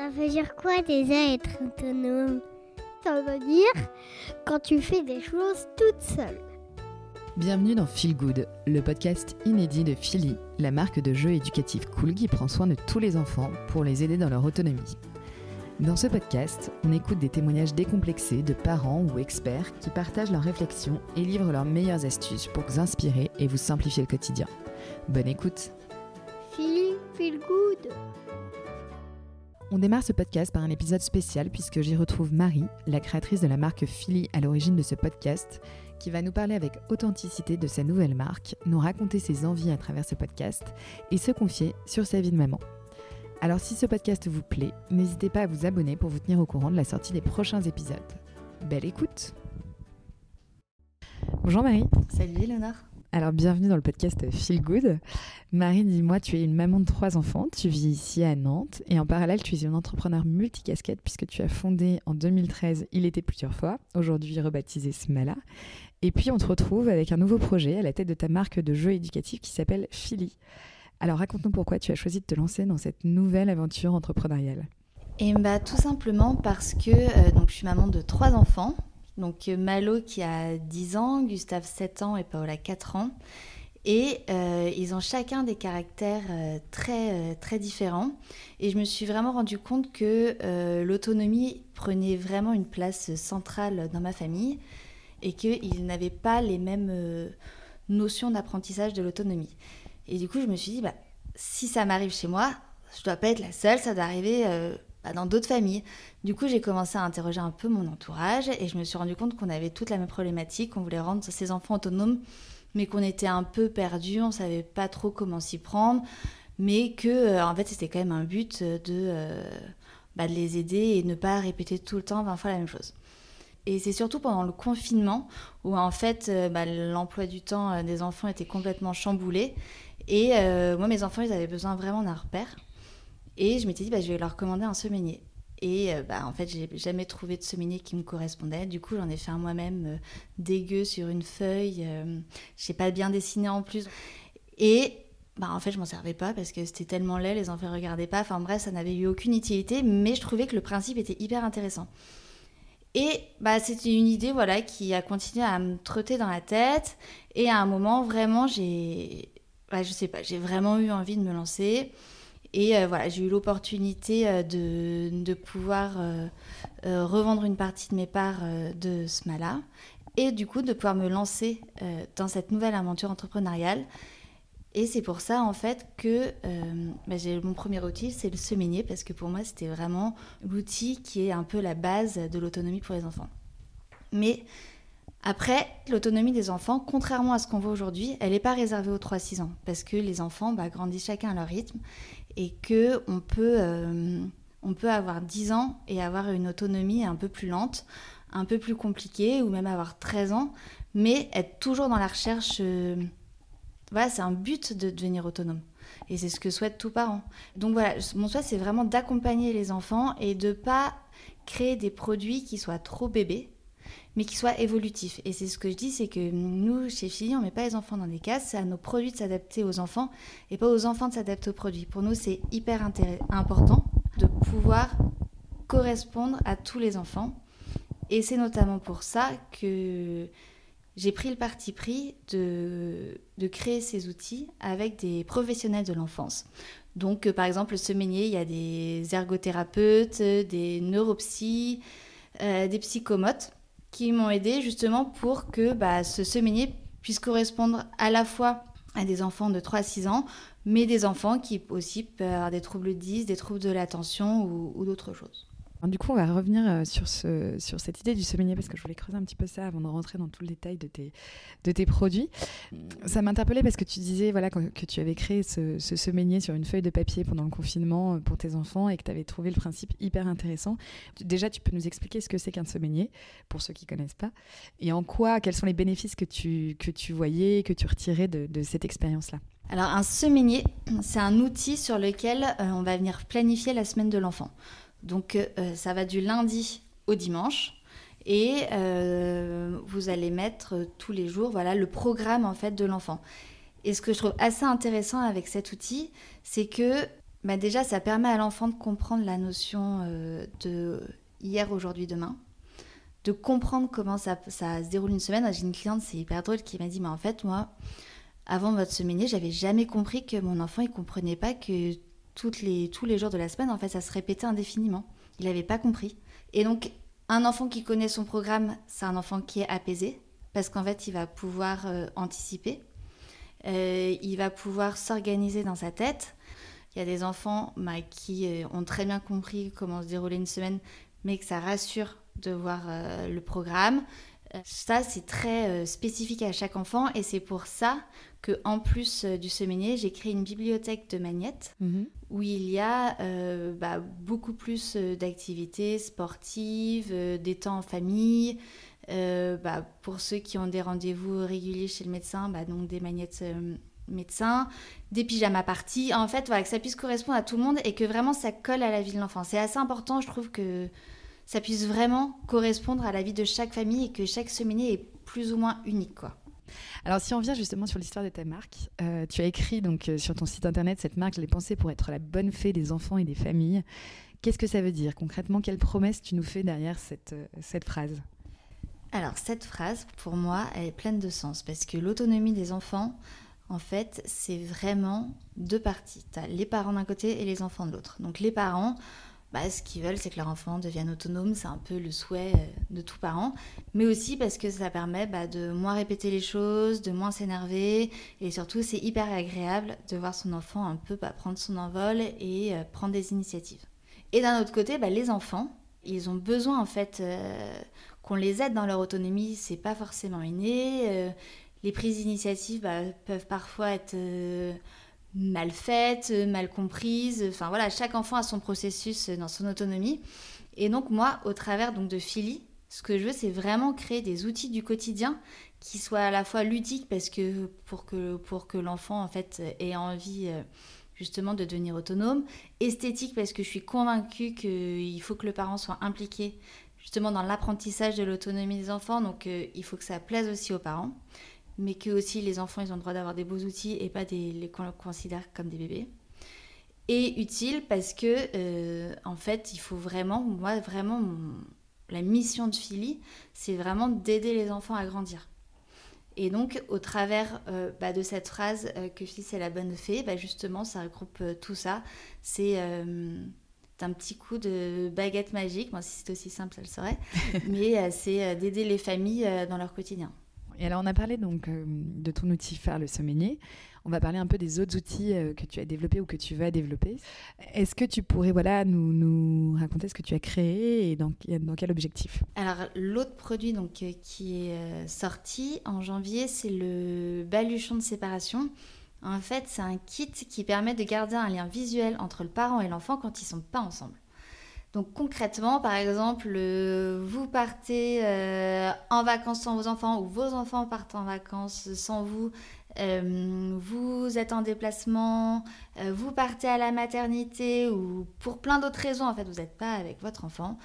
Ça veut dire quoi déjà être autonome? Ça veut dire quand tu fais des choses toute seule. Bienvenue dans Feel Good, le podcast inédit de Philly, la marque de jeux éducatifs cool qui prend soin de tous les enfants pour les aider dans leur autonomie. Dans ce podcast, on écoute des témoignages décomplexés de parents ou experts qui partagent leurs réflexions et livrent leurs meilleures astuces pour vous inspirer et vous simplifier le quotidien. Bonne écoute Philly, feel good On démarre ce podcast par un épisode spécial puisque j'y retrouve Marie, la créatrice de la marque Philly à l'origine de ce podcast, qui va nous parler avec authenticité de sa nouvelle marque, nous raconter ses envies à travers ce podcast et se confier sur sa vie de maman. Alors si ce podcast vous plaît, n'hésitez pas à vous abonner pour vous tenir au courant de la sortie des prochains épisodes. Belle écoute Bonjour Marie Salut Léonard alors bienvenue dans le podcast Feel Good. Marie, dis-moi, tu es une maman de trois enfants, tu vis ici à Nantes et en parallèle tu es une entrepreneur multicasquette puisque tu as fondé en 2013 Il était plusieurs fois, aujourd'hui rebaptisé Smala. Et puis on te retrouve avec un nouveau projet à la tête de ta marque de jeux éducatifs qui s'appelle Philly. Alors raconte-nous pourquoi tu as choisi de te lancer dans cette nouvelle aventure entrepreneuriale. Et bah tout simplement parce que euh, je suis maman de trois enfants, donc euh, Malo qui a 10 ans, Gustave 7 ans et Paola 4 ans. Et euh, ils ont chacun des caractères euh, très, très différents. Et je me suis vraiment rendu compte que l'autonomie prenait vraiment une place centrale dans ma famille et qu'ils n'avaient pas les mêmes notions d'apprentissage de l'autonomie. Et du coup, je me suis dit, bah, si ça m'arrive chez moi, je dois pas être la seule, ça doit arriver dans d'autres familles. Du coup, j'ai commencé à interroger un peu mon entourage et je me suis rendu compte qu'on avait toute la même problématique, qu'on voulait rendre ses enfants autonomes, mais qu'on était un peu perdus, on savait pas trop comment s'y prendre, mais que euh, en fait c'était quand même un but de, euh, bah, de les aider et ne pas répéter tout le temps 20 fois la même chose. Et c'est surtout pendant le confinement où en fait euh, bah, l'emploi du temps des enfants était complètement chamboulé. Et moi, mes enfants, ils avaient besoin vraiment d'un repère. Et je m'étais dit, bah, je vais leur commander un semainier. Et euh, bah, en fait, j'ai jamais trouvé de semainier qui me correspondait. Du coup, j'en ai fait un moi-même euh, dégueu sur une feuille. Euh, je sais pas bien dessiné en plus. Et bah, en fait, je m'en servais pas parce que c'était tellement laid, les enfants regardaient pas. Enfin bref, ça n'avait eu aucune utilité, mais je trouvais que le principe était hyper intéressant. Et bah, c'était une idée voilà, qui a continué à me trotter dans la tête. Et à un moment, vraiment, j'ai. je sais pas, j'ai vraiment eu envie de me lancer. Et euh, voilà, j'ai eu l'opportunité euh, de, de, pouvoir euh, revendre une partie de mes parts de Smala et du coup de pouvoir me lancer dans cette nouvelle aventure entrepreneuriale. Et c'est pour ça en fait que bah, j'ai mon premier outil, c'est le semainier, parce que pour moi c'était vraiment l'outil qui est un peu la base de l'autonomie pour les enfants. Mais après, l'autonomie des enfants, contrairement à ce qu'on voit aujourd'hui, elle n'est pas réservée aux 3-6 ans, parce que les enfants bah, grandissent chacun à leur rythme et que on peut, euh, on peut avoir 10 ans et avoir une autonomie un peu plus lente, un peu plus compliquée, ou même avoir 13 ans, mais être toujours dans la recherche. Euh, voilà, c'est un but de devenir autonome. Et c'est ce que souhaitent tous parents. Donc voilà, mon souhait, c'est vraiment d'accompagner les enfants et de pas créer des produits qui soient trop bébés, mais qui soit évolutif. Et c'est ce que je dis, c'est que nous, chez Philly, on ne met pas les enfants dans des cases, c'est à nos produits de s'adapter aux enfants et pas aux enfants de s'adapter aux produits. Pour nous, c'est hyper important de pouvoir correspondre à tous les enfants. Et c'est notamment pour ça que j'ai pris le parti pris de, créer ces outils avec des professionnels de l'enfance. Donc, euh, par exemple, le semainier, il y a des ergothérapeutes, des neuropsies, euh, des psychomotes qui m'ont aidé justement pour que bah, ce semainier puisse correspondre à la fois à des enfants de 3 à 6 ans, mais des enfants qui aussi peuvent avoir des troubles 10, des troubles de l'attention ou d'autres choses. Du coup, on va revenir euh, sur, ce, sur cette idée du semainier parce que je voulais creuser un petit peu ça avant de rentrer dans tout le détail de tes, produits. Ça m'interpellait parce que tu disais voilà, que tu avais créé ce, ce sur une feuille de papier pendant le confinement euh, pour tes enfants et que tu avais trouvé le principe hyper intéressant. Déjà, tu peux nous expliquer ce que c'est qu'un semainier pour ceux qui ne connaissent pas et en quoi, quels sont les bénéfices que tu, voyais, que tu retirais de, de cette expérience-là? Alors un semainier, c'est un outil sur lequel euh, on va venir planifier la semaine de l'enfant. Donc euh, ça va du lundi au dimanche. Et euh, vous allez mettre tous les jours voilà, le programme en fait de l'enfant. Et ce que je trouve assez intéressant avec cet outil, c'est que bah déjà, ça permet à l'enfant de comprendre la notion euh, de hier, aujourd'hui, demain. De comprendre comment ça, ça se déroule une semaine. J'ai une cliente, c'est hyper drôle, qui m'a dit Mais en fait, moi, avant votre semaine, j'avais jamais compris que mon enfant, il comprenait pas que les, tous les jours de la semaine, en fait, ça se répétait indéfiniment. Il n'avait pas compris. Et donc, un enfant qui connaît son programme, c'est un enfant qui est apaisé, parce qu'en fait, il va pouvoir euh, anticiper. Euh, il va pouvoir s'organiser dans sa tête. Il y a des enfants bah, qui euh, ont très bien compris comment se dérouler une semaine, mais que ça rassure de voir le programme. Ça, c'est très spécifique à chaque enfant et c'est pour ça que, en plus du semainier, j'ai créé une bibliothèque de magnettes Mhm. où il y a bah, beaucoup plus d'activités sportives, des temps en famille. Euh, bah, pour ceux qui ont des rendez-vous réguliers chez le médecin, bah, donc des magnettes euh, médecins, des pyjamas parties. En fait, voilà, que ça puisse correspondre à tout le monde et que vraiment ça colle à la vie de l'enfant. C'est assez important, je trouve, que ça puisse vraiment correspondre à la vie de chaque famille et que chaque semainier est plus ou moins unique. Quoi. Alors, si on vient justement sur l'histoire de ta marque, euh, tu as écrit donc euh, sur ton site internet cette marque, je l'ai pensée pour être la bonne fée des enfants et des familles. Qu'est-ce que ça veut dire concrètement? Quelle promesse tu nous fais derrière cette, euh, cette phrase? Alors, cette phrase, pour moi, elle est pleine de sens parce que l'autonomie des enfants, en fait, c'est vraiment deux parties. Tu as les parents d'un côté et les enfants de l'autre. Donc, les parents, bah, ce qu'ils veulent, c'est que leur enfant devienne autonome. C'est un peu le souhait euh, de tout parent. Mais aussi parce que ça permet bah, de moins répéter les choses, de moins s'énerver. Et surtout, c'est hyper agréable de voir son enfant un peu bah, prendre son envol et euh, prendre des initiatives. Et d'un autre côté, bah, les enfants, ils ont besoin en fait euh, qu'on les aide dans leur autonomie. C'est pas forcément inné. Les prises d'initiative bah, peuvent parfois être mal faites, euh, mal comprises. Enfin voilà, chaque enfant a son processus euh, dans son autonomie. Et donc moi, au travers donc de Philly, ce que je veux, c'est vraiment créer des outils du quotidien qui soient à la fois ludiques parce que pour que pour que l'enfant en fait ait envie euh, justement de devenir autonome, esthétique parce que je suis convaincue qu'il faut que le parent soit impliqué justement dans l'apprentissage de l'autonomie des enfants, donc euh, il faut que ça plaise aussi aux parents, mais que aussi les enfants ils ont le droit d'avoir des beaux outils et pas des les qu'on considère comme des bébés. Et utile parce que euh, en fait il faut vraiment, moi vraiment mon- la mission de Philly, c'est vraiment d'aider les enfants à grandir. Et donc, au travers euh, bah, de cette phrase euh, que Philly c'est la bonne fée, bah, justement, ça regroupe tout ça. C'est un petit coup de baguette magique. Moi, si c'était aussi simple, ça le serait. Mais c'est d'aider les familles dans leur quotidien. Et alors, on a parlé donc euh, de ton outil phare, le sommeiller. On va parler un peu des autres outils euh, que tu as développés ou que tu vas développer. Est-ce que tu pourrais voilà, nous, raconter ce que tu as créé et dans, dans quel objectif? Alors, l'autre produit donc, euh, qui est sorti en janvier, c'est le baluchon de séparation. En fait, c'est un kit qui permet de garder un lien visuel entre le parent et l'enfant quand ils sont pas ensemble. Donc concrètement, par exemple, euh, vous partez euh, en vacances sans vos enfants ou vos enfants partent en vacances sans vous, euh, vous êtes en déplacement, vous partez à la maternité ou pour plein d'autres raisons, en fait, vous n'êtes pas avec votre enfant.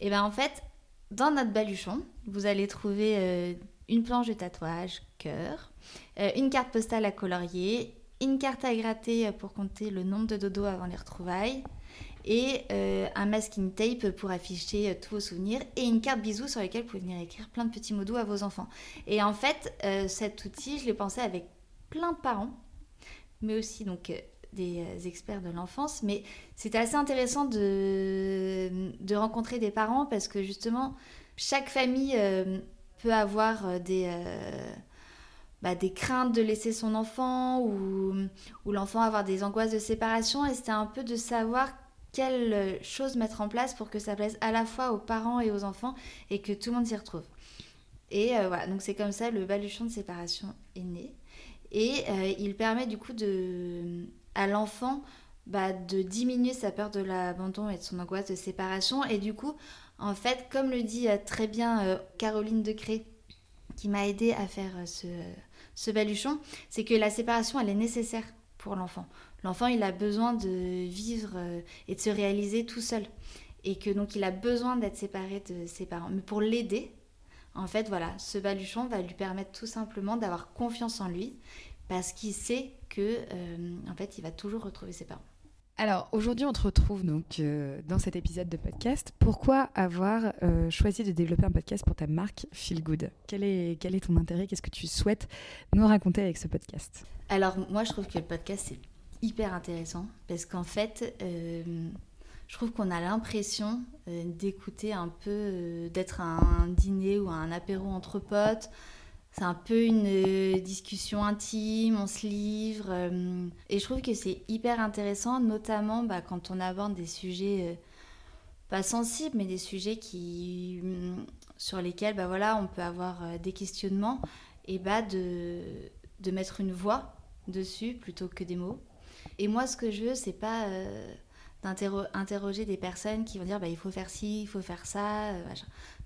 Et bien en fait, dans notre baluchon, vous allez trouver une planche de tatouage, cœur, une carte postale à colorier, une carte à gratter pour compter le nombre de dodos avant les retrouvailles, et euh, un masking tape pour afficher euh, tous vos souvenirs, et une carte bisous sur laquelle vous pouvez venir écrire plein de petits mots doux à vos enfants. Et en fait, euh, cet outil, je l'ai pensé avec plein de parents, mais aussi donc des experts de l'enfance. Mais c'était assez intéressant de, de rencontrer des parents parce que justement, chaque famille peut avoir des, bah, des craintes de laisser son enfant ou, ou l'enfant avoir des angoisses de séparation. Et c'était un peu de savoir quelles euh, choses mettre en place pour que ça plaise à la fois aux parents et aux enfants et que tout le monde s'y retrouve. Et euh, voilà, donc c'est comme ça le baluchon de séparation est né. Et euh, il permet du coup à l'enfant bah, de diminuer sa peur de l'abandon et de son angoisse de séparation. Et du coup, en fait, comme le dit très bien euh, Caroline Decré, qui m'a aidé à faire ce, ce baluchon, c'est que la séparation, elle est nécessaire pour l'enfant. L'enfant, il a besoin de vivre euh, et de se réaliser tout seul. Et que donc, il a besoin d'être séparé de ses parents. Mais pour l'aider, en fait, voilà, ce baluchon va lui permettre tout simplement d'avoir confiance en lui parce qu'il sait que, euh, en fait, il va toujours retrouver ses parents. Alors aujourd'hui, on te retrouve donc euh, dans cet épisode de podcast. Pourquoi avoir euh, choisi de développer un podcast pour ta marque Feel Good quel est, quel est ton intérêt? Qu'est-ce que tu souhaites nous raconter avec ce podcast? Alors moi, je trouve que le podcast c'est hyper intéressant parce qu'en fait, euh, je trouve qu'on a l'impression d'écouter un peu, d'être à un dîner ou à un apéro entre potes c'est un peu une euh, discussion intime, on se livre. Euh, et je trouve que c'est hyper intéressant, notamment bah, quand on aborde des sujets euh, pas sensibles, mais des sujets qui, mm, sur lesquels bah, voilà, on peut avoir des questionnements, et bah, de, de mettre une voix dessus plutôt que des mots. Et moi, ce que je veux, c'est pas d'interroger des personnes qui vont dire bah, il faut faire ci, il faut faire ça.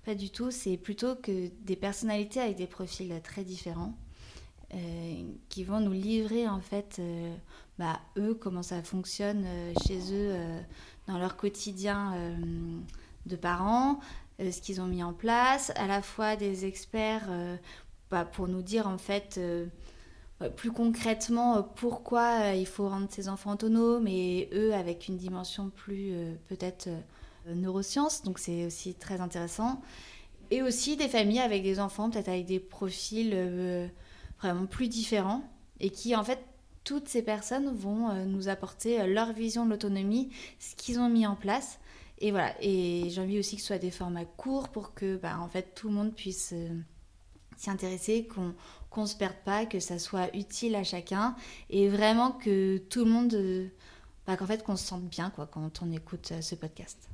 Pas du tout, c'est plutôt que des personnalités avec des profils très différents euh, qui vont nous livrer en fait, euh, bah, eux, comment ça fonctionne euh, chez eux dans leur quotidien de parents, ce qu'ils ont mis en place, à la fois des experts bah, pour nous dire en fait plus concrètement pourquoi il faut rendre ses enfants autonomes et eux avec une dimension plus peut-être euh, neurosciences, donc c'est aussi très intéressant. Et aussi des familles avec des enfants, peut-être avec des profils euh, vraiment plus différents, et qui en fait, toutes ces personnes vont euh, nous apporter leur vision de l'autonomie, ce qu'ils ont mis en place. Et voilà, et j'ai envie aussi que ce soit des formats courts pour que bah, en fait, tout le monde puisse s'y intéresser, qu'on ne se perde pas, que ça soit utile à chacun, et vraiment que tout le monde, bah, qu'en fait, qu'on se sente bien quoi, quand on écoute ce podcast.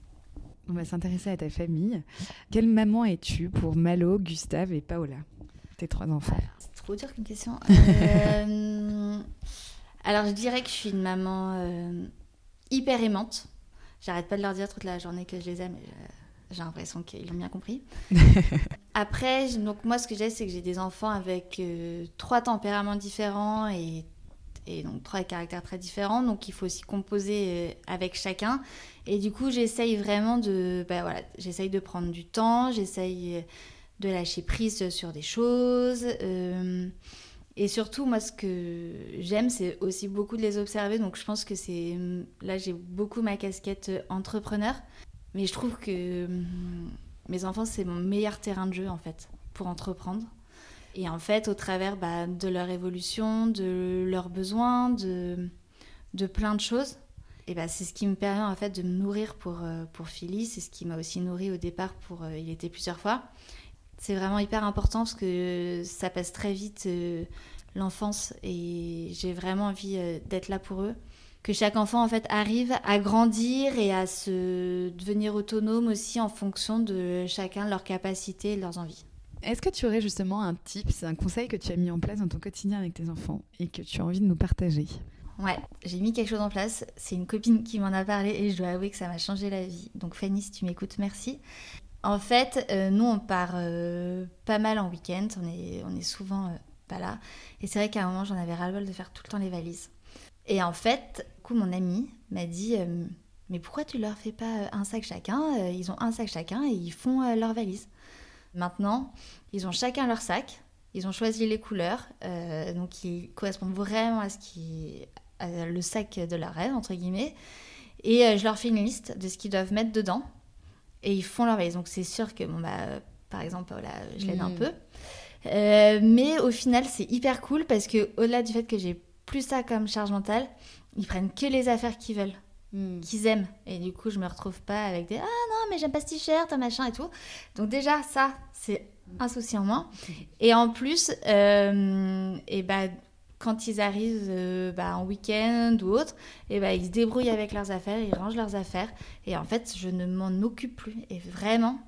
On va s'intéresser à ta famille. Quelle maman es-tu pour Malo, Gustave et Paola Tes trois enfants? C'est trop dur comme question. Euh, alors, je dirais que je suis une maman euh, hyper aimante. J'arrête pas de leur dire toute la journée que je les aime. Euh, j'ai l'impression qu'ils ont bien compris. Après, donc moi, ce que j'ai, c'est que j'ai des enfants avec trois tempéraments différents et et donc trois caractères très différents, donc il faut aussi composer euh, avec chacun. Et du coup, j'essaye vraiment de, bah voilà, j'essaye de prendre du temps, j'essaye euh, de lâcher prise sur des choses. Euh, et surtout, moi, ce que j'aime, c'est aussi beaucoup de les observer. Donc, je pense que c'est là, j'ai beaucoup ma casquette entrepreneur, mais je trouve que mes enfants, c'est mon meilleur terrain de jeu en fait pour entreprendre. Et en fait, au travers bah, de leur évolution, de leurs besoins, de, de plein de choses, et bah, c'est ce qui me permet en fait de me nourrir pour, euh, pour Philly. C'est ce qui m'a aussi nourri au départ pour euh, Il était plusieurs fois. C'est vraiment hyper important parce que ça passe très vite euh, l'enfance et j'ai vraiment envie d'être là pour eux. Que chaque enfant en fait arrive à grandir et à se devenir autonome aussi en fonction de chacun de leurs capacités et de leurs envies. Est-ce que tu aurais justement un tips, un conseil que tu as mis en place dans ton quotidien avec tes enfants et que tu as envie de nous partager? Ouais, j'ai mis quelque chose en place. C'est une copine qui m'en a parlé et je dois avouer que ça m'a changé la vie. Donc Fanny, si tu m'écoutes, merci. En fait, euh, nous, on part euh, pas mal en week-end. On est, on est souvent euh, pas là. Et c'est vrai qu'à un moment, j'en avais ras-le-bol de faire tout le temps les valises. Et en fait, du coup, mon ami m'a dit Mais pourquoi tu leur fais pas un sac chacun Ils ont un sac chacun et ils font leurs valises. Maintenant, ils ont chacun leur sac. Ils ont choisi les couleurs, euh, donc qui correspondent vraiment à ce qui, le sac de leur rêve entre guillemets. Et euh, je leur fais une liste de ce qu'ils doivent mettre dedans, et ils font leur valise. Donc c'est sûr que bon bah, par exemple, voilà, je l'aide un mm. peu. Euh, mais au final, c'est hyper cool parce que au-delà du fait que j'ai plus ça comme charge mentale, ils prennent que les affaires qu'ils veulent. Hmm. qu'ils aiment. Et du coup, je me retrouve pas avec des Ah non, mais j'aime pas ce t-shirt, machin et tout. Donc, déjà, ça, c'est un souci en moins. Et en plus, euh, et bah, quand ils arrivent euh, bah, en week-end ou autre, et bah, ils se débrouillent avec leurs affaires, ils rangent leurs affaires. Et en fait, je ne m'en occupe plus. Et vraiment,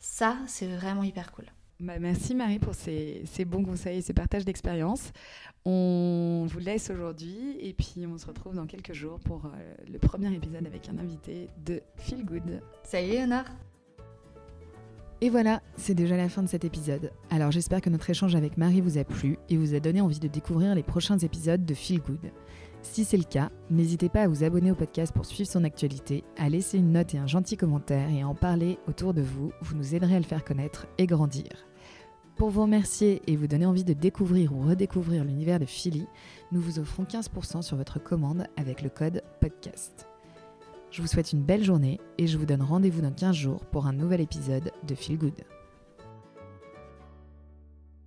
ça, c'est vraiment hyper cool. Bah, merci Marie pour ces, bons conseils, ces partages d'expérience. On vous laisse aujourd'hui et puis on se retrouve dans quelques jours pour euh, le premier épisode avec un invité de Feel Good. Salut Léonard et voilà, c'est déjà la fin de cet épisode. Alors j'espère que notre échange avec Marie vous a plu et vous a donné envie de découvrir les prochains épisodes de Feel Good. Si c'est le cas, n'hésitez pas à vous abonner au podcast pour suivre son actualité, à laisser une note et un gentil commentaire et à en parler autour de vous, vous nous aiderez à le faire connaître et grandir. Pour vous remercier et vous donner envie de découvrir ou redécouvrir l'univers de Philly, nous vous offrons 15% sur votre commande avec le code podcast. Je vous souhaite une belle journée et je vous donne rendez-vous dans 15 jours pour un nouvel épisode de Feel Good.